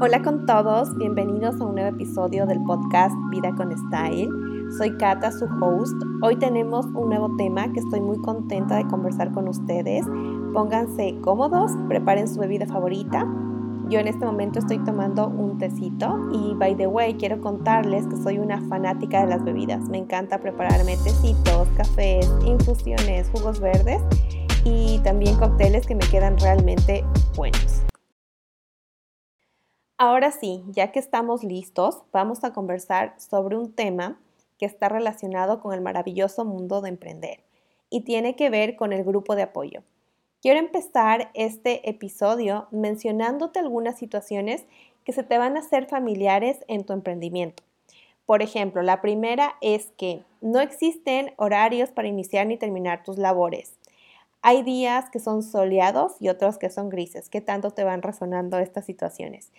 Hola con todos, bienvenidos a un nuevo episodio del podcast Vida con Style. Soy Kata, su host. Hoy tenemos un nuevo tema que estoy muy contenta de conversar con ustedes. Pónganse cómodos, preparen su bebida favorita. Yo en este momento estoy tomando un tecito y by the way quiero contarles que soy una fanática de las bebidas. Me encanta prepararme tecitos, cafés, infusiones, jugos verdes y también cócteles que me quedan realmente buenos. Ahora sí, ya que estamos listos, vamos a conversar sobre un tema que está relacionado con el maravilloso mundo de emprender y tiene que ver con el grupo de apoyo. Quiero empezar este episodio mencionándote algunas situaciones que se te van a hacer familiares en tu emprendimiento. Por ejemplo, la primera es que no existen horarios para iniciar ni terminar tus labores. Hay días que son soleados y otros que son grises. ¿Qué tanto te van resonando estas situaciones?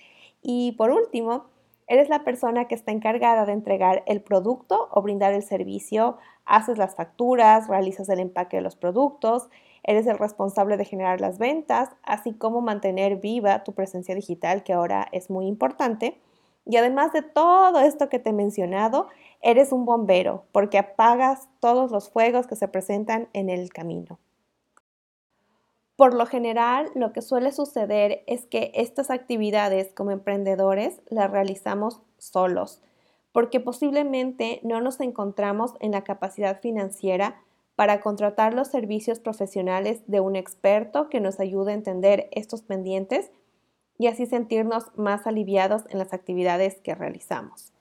Y por último, eres la persona que está encargada de entregar el producto o brindar el servicio, haces las facturas, realizas el empaque de los productos, eres el responsable de generar las ventas, así como mantener viva tu presencia digital, que ahora es muy importante. Y además de todo esto que te he mencionado, eres un bombero porque apagas todos los fuegos que se presentan en el camino. Por lo general, lo que suele suceder es que estas actividades como emprendedores las realizamos solos, porque posiblemente no nos encontramos en la capacidad financiera para contratar los servicios profesionales de un experto que nos ayude a entender estos pendientes y así sentirnos más aliviados en las actividades que realizamos.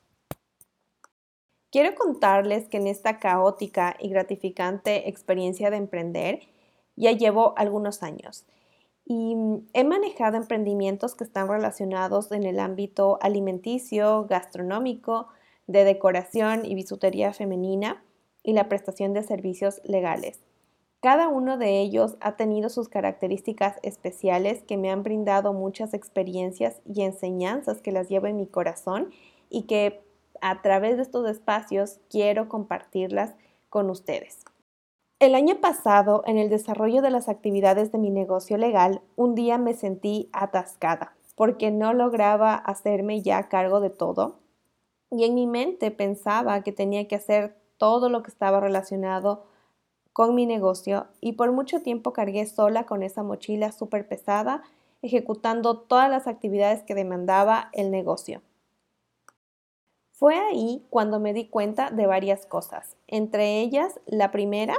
Quiero contarles que en esta caótica y gratificante experiencia de emprender, ya llevo algunos años y mm, he manejado emprendimientos que están relacionados en el ámbito alimenticio, gastronómico, de decoración y bisutería femenina y la prestación de servicios legales. Cada uno de ellos ha tenido sus características especiales que me han brindado muchas experiencias y enseñanzas que las llevo en mi corazón y que a través de estos espacios quiero compartirlas con ustedes. El año pasado, en el desarrollo de las actividades de mi negocio legal, un día me sentí atascada porque no lograba hacerme ya cargo de todo y en mi mente pensaba que tenía que hacer todo lo que estaba relacionado con mi negocio y por mucho tiempo cargué sola con esa mochila súper pesada, ejecutando todas las actividades que demandaba el negocio. Fue ahí cuando me di cuenta de varias cosas, entre ellas la primera,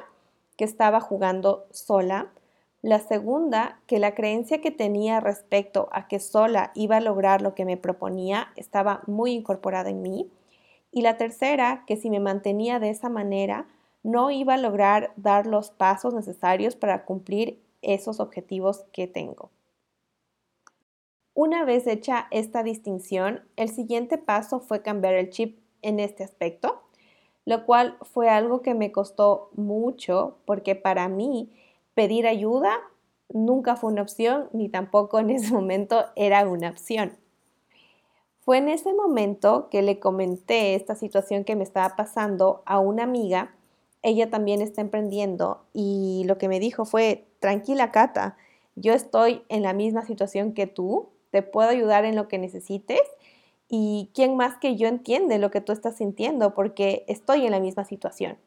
que estaba jugando sola. La segunda, que la creencia que tenía respecto a que sola iba a lograr lo que me proponía estaba muy incorporada en mí. Y la tercera, que si me mantenía de esa manera, no iba a lograr dar los pasos necesarios para cumplir esos objetivos que tengo. Una vez hecha esta distinción, el siguiente paso fue cambiar el chip en este aspecto lo cual fue algo que me costó mucho porque para mí pedir ayuda nunca fue una opción ni tampoco en ese momento era una opción. Fue en ese momento que le comenté esta situación que me estaba pasando a una amiga. Ella también está emprendiendo y lo que me dijo fue, tranquila Cata, yo estoy en la misma situación que tú, te puedo ayudar en lo que necesites y quién más que yo entiende lo que tú estás sintiendo porque estoy en la misma situación.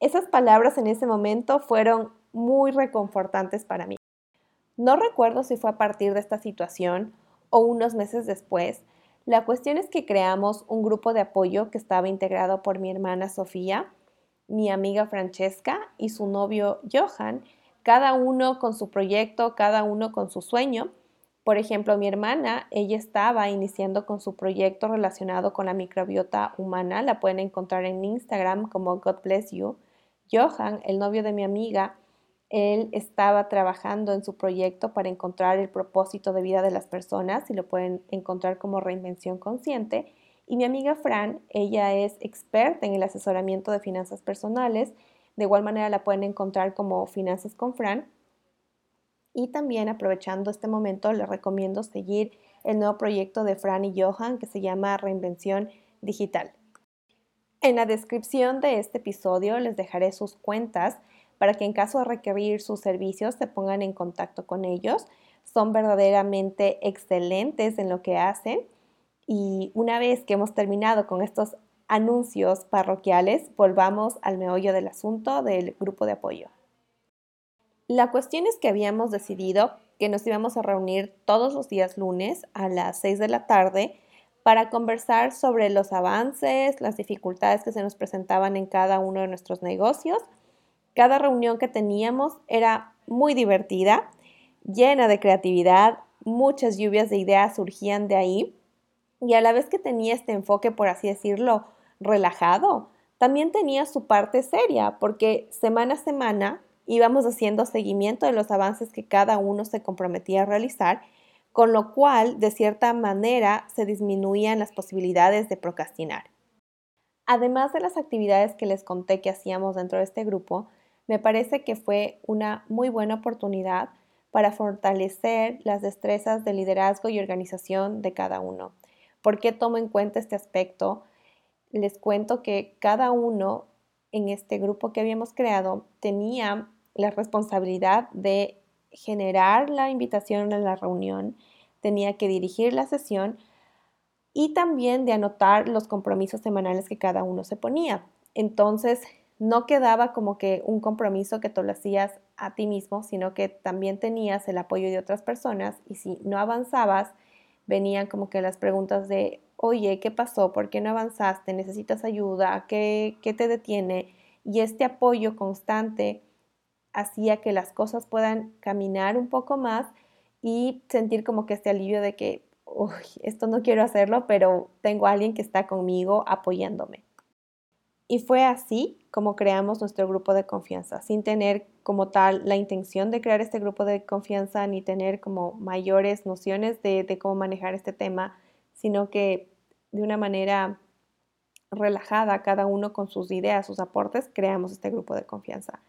Esas palabras en ese momento fueron muy reconfortantes para mí. No recuerdo si fue a partir de esta situación o unos meses después. La cuestión es que creamos un grupo de apoyo que estaba integrado por mi hermana Sofía, mi amiga Francesca y su novio Johan, cada uno con su proyecto, cada uno con su sueño, por ejemplo, mi hermana, ella estaba iniciando con su proyecto relacionado con la microbiota humana. La pueden encontrar en Instagram como God Bless You. Johan, el novio de mi amiga, él estaba trabajando en su proyecto para encontrar el propósito de vida de las personas y lo pueden encontrar como reinvención consciente. Y mi amiga Fran, ella es experta en el asesoramiento de finanzas personales. De igual manera la pueden encontrar como Finanzas con Fran. Y también aprovechando este momento, les recomiendo seguir el nuevo proyecto de Fran y Johan que se llama Reinvención Digital. En la descripción de este episodio les dejaré sus cuentas para que en caso de requerir sus servicios se pongan en contacto con ellos. Son verdaderamente excelentes en lo que hacen y una vez que hemos terminado con estos anuncios parroquiales, volvamos al meollo del asunto del grupo de apoyo. La cuestión es que habíamos decidido que nos íbamos a reunir todos los días lunes a las 6 de la tarde para conversar sobre los avances, las dificultades que se nos presentaban en cada uno de nuestros negocios. Cada reunión que teníamos era muy divertida, llena de creatividad, muchas lluvias de ideas surgían de ahí y a la vez que tenía este enfoque, por así decirlo, relajado, también tenía su parte seria, porque semana a semana íbamos haciendo seguimiento de los avances que cada uno se comprometía a realizar, con lo cual, de cierta manera, se disminuían las posibilidades de procrastinar. Además de las actividades que les conté que hacíamos dentro de este grupo, me parece que fue una muy buena oportunidad para fortalecer las destrezas de liderazgo y organización de cada uno. ¿Por qué tomo en cuenta este aspecto? Les cuento que cada uno en este grupo que habíamos creado tenía la responsabilidad de generar la invitación a la reunión, tenía que dirigir la sesión y también de anotar los compromisos semanales que cada uno se ponía. Entonces, no quedaba como que un compromiso que tú lo hacías a ti mismo, sino que también tenías el apoyo de otras personas y si no avanzabas, venían como que las preguntas de, oye, ¿qué pasó? ¿Por qué no avanzaste? ¿Necesitas ayuda? ¿Qué, qué te detiene? Y este apoyo constante hacía que las cosas puedan caminar un poco más y sentir como que este alivio de que, esto no quiero hacerlo, pero tengo a alguien que está conmigo apoyándome. Y fue así como creamos nuestro grupo de confianza, sin tener como tal la intención de crear este grupo de confianza ni tener como mayores nociones de cómo manejar este tema, sino que de una manera relajada, cada uno con sus ideas, sus aportes, creamos este grupo de confianza,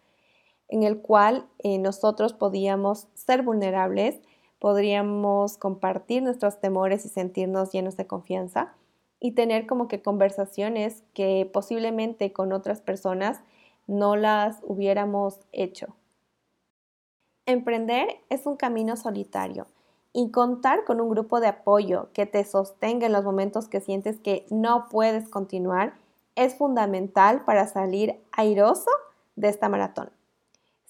en el cual eh, nosotros podíamos ser vulnerables, podríamos compartir nuestros temores y sentirnos llenos de confianza y tener como que conversaciones que posiblemente con otras personas no las hubiéramos hecho. Emprender es un camino solitario y contar con un grupo de apoyo que te sostenga en los momentos que sientes que no puedes continuar es fundamental para salir airoso de esta maratón.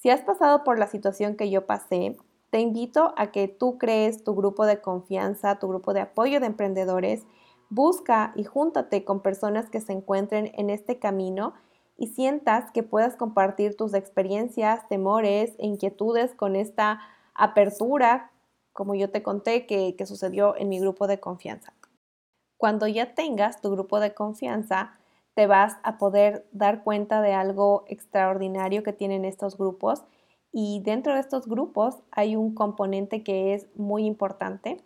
Si has pasado por la situación que yo pasé, te invito a que tú crees tu grupo de confianza, tu grupo de apoyo de emprendedores Busca y júntate con personas que se encuentren en este camino y sientas que puedas compartir tus experiencias, temores e inquietudes con esta apertura, como yo te conté que, que sucedió en mi grupo de confianza. Cuando ya tengas tu grupo de confianza, te vas a poder dar cuenta de algo extraordinario que tienen estos grupos. Y dentro de estos grupos hay un componente que es muy importante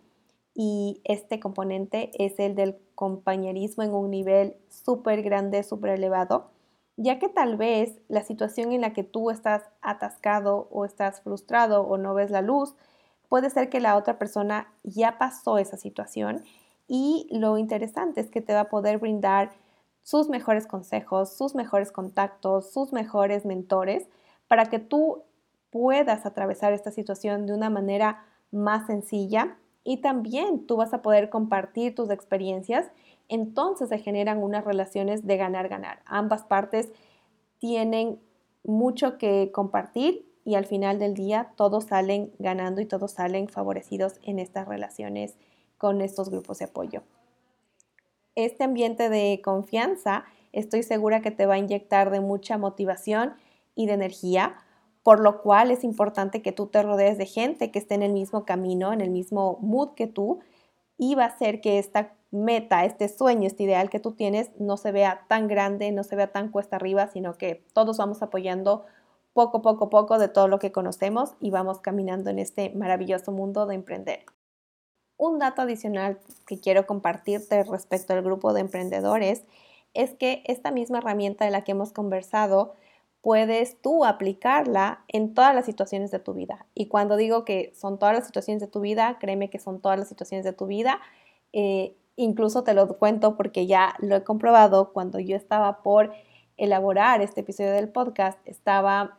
y este componente es el del compañerismo en un nivel súper grande, súper elevado, ya que tal vez la situación en la que tú estás atascado o estás frustrado o no ves la luz, puede ser que la otra persona ya pasó esa situación. Y lo interesante es que te va a poder brindar sus mejores consejos, sus mejores contactos, sus mejores mentores para que tú puedas atravesar esta situación de una manera más sencilla y también tú vas a poder compartir tus experiencias, entonces se generan unas relaciones de ganar-ganar. Ambas partes tienen mucho que compartir y al final del día todos salen ganando y todos salen favorecidos en estas relaciones con estos grupos de apoyo. Este ambiente de confianza estoy segura que te va a inyectar de mucha motivación y de energía por lo cual es importante que tú te rodees de gente que esté en el mismo camino, en el mismo mood que tú, y va a hacer que esta meta, este sueño, este ideal que tú tienes no se vea tan grande, no se vea tan cuesta arriba, sino que todos vamos apoyando poco, poco, poco de todo lo que conocemos y vamos caminando en este maravilloso mundo de emprender. Un dato adicional que quiero compartirte respecto al grupo de emprendedores es que esta misma herramienta de la que hemos conversado puedes tú aplicarla en todas las situaciones de tu vida. Y cuando digo que son todas las situaciones de tu vida, créeme que son todas las situaciones de tu vida. Eh, incluso te lo cuento porque ya lo he comprobado cuando yo estaba por elaborar este episodio del podcast, estaba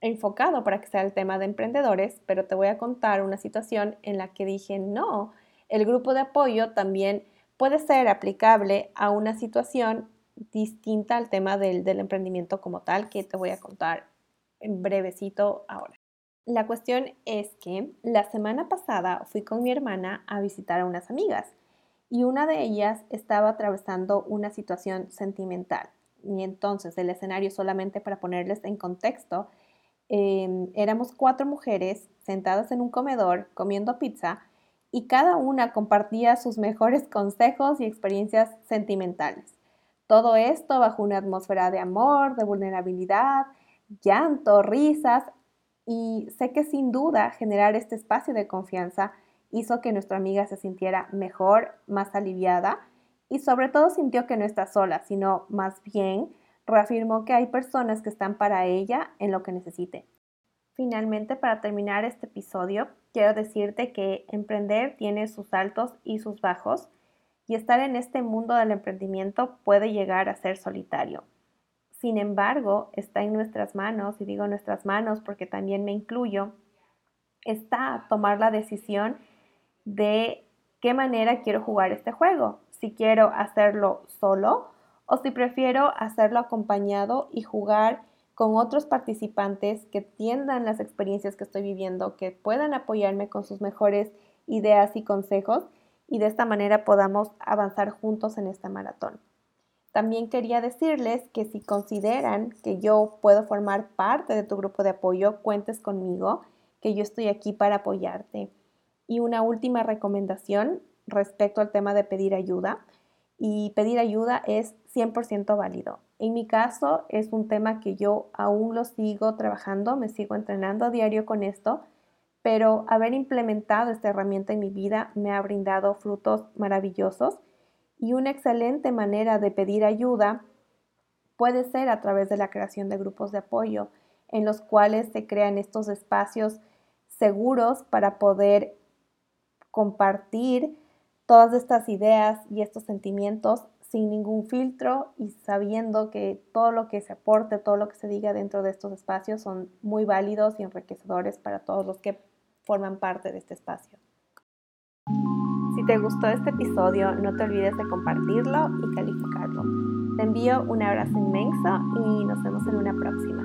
enfocado para que sea el tema de emprendedores, pero te voy a contar una situación en la que dije, no, el grupo de apoyo también puede ser aplicable a una situación distinta al tema del, del emprendimiento como tal, que te voy a contar en brevecito ahora. La cuestión es que la semana pasada fui con mi hermana a visitar a unas amigas y una de ellas estaba atravesando una situación sentimental. Y entonces el escenario, solamente para ponerles en contexto, em, éramos cuatro mujeres sentadas en un comedor comiendo pizza y cada una compartía sus mejores consejos y experiencias sentimentales. Todo esto bajo una atmósfera de amor, de vulnerabilidad, llanto, risas y sé que sin duda generar este espacio de confianza hizo que nuestra amiga se sintiera mejor, más aliviada y sobre todo sintió que no está sola, sino más bien reafirmó que hay personas que están para ella en lo que necesite. Finalmente, para terminar este episodio, quiero decirte que emprender tiene sus altos y sus bajos y estar en este mundo del emprendimiento puede llegar a ser solitario. Sin embargo, está en nuestras manos, y digo nuestras manos porque también me incluyo, está tomar la decisión de qué manera quiero jugar este juego. Si quiero hacerlo solo o si prefiero hacerlo acompañado y jugar con otros participantes que tiendan las experiencias que estoy viviendo, que puedan apoyarme con sus mejores ideas y consejos y de esta manera podamos avanzar juntos en esta maratón. También quería decirles que si consideran que yo puedo formar parte de tu grupo de apoyo, cuentes conmigo, que yo estoy aquí para apoyarte. Y una última recomendación respecto al tema de pedir ayuda. Y pedir ayuda es 100% válido. En mi caso es un tema que yo aún lo sigo trabajando, me sigo entrenando a diario con esto, pero haber implementado esta herramienta en mi vida me ha brindado frutos maravillosos y una excelente manera de pedir ayuda puede ser a través de la creación de grupos de apoyo en los cuales se crean estos espacios seguros para poder compartir todas estas ideas y estos sentimientos sin ningún filtro y sabiendo que todo lo que se aporte, todo lo que se diga dentro de estos espacios son muy válidos y enriquecedores para todos los que forman parte de este espacio. Si te gustó este episodio, no te olvides de compartirlo y calificarlo. Te envío un abrazo inmenso y nos vemos en una próxima.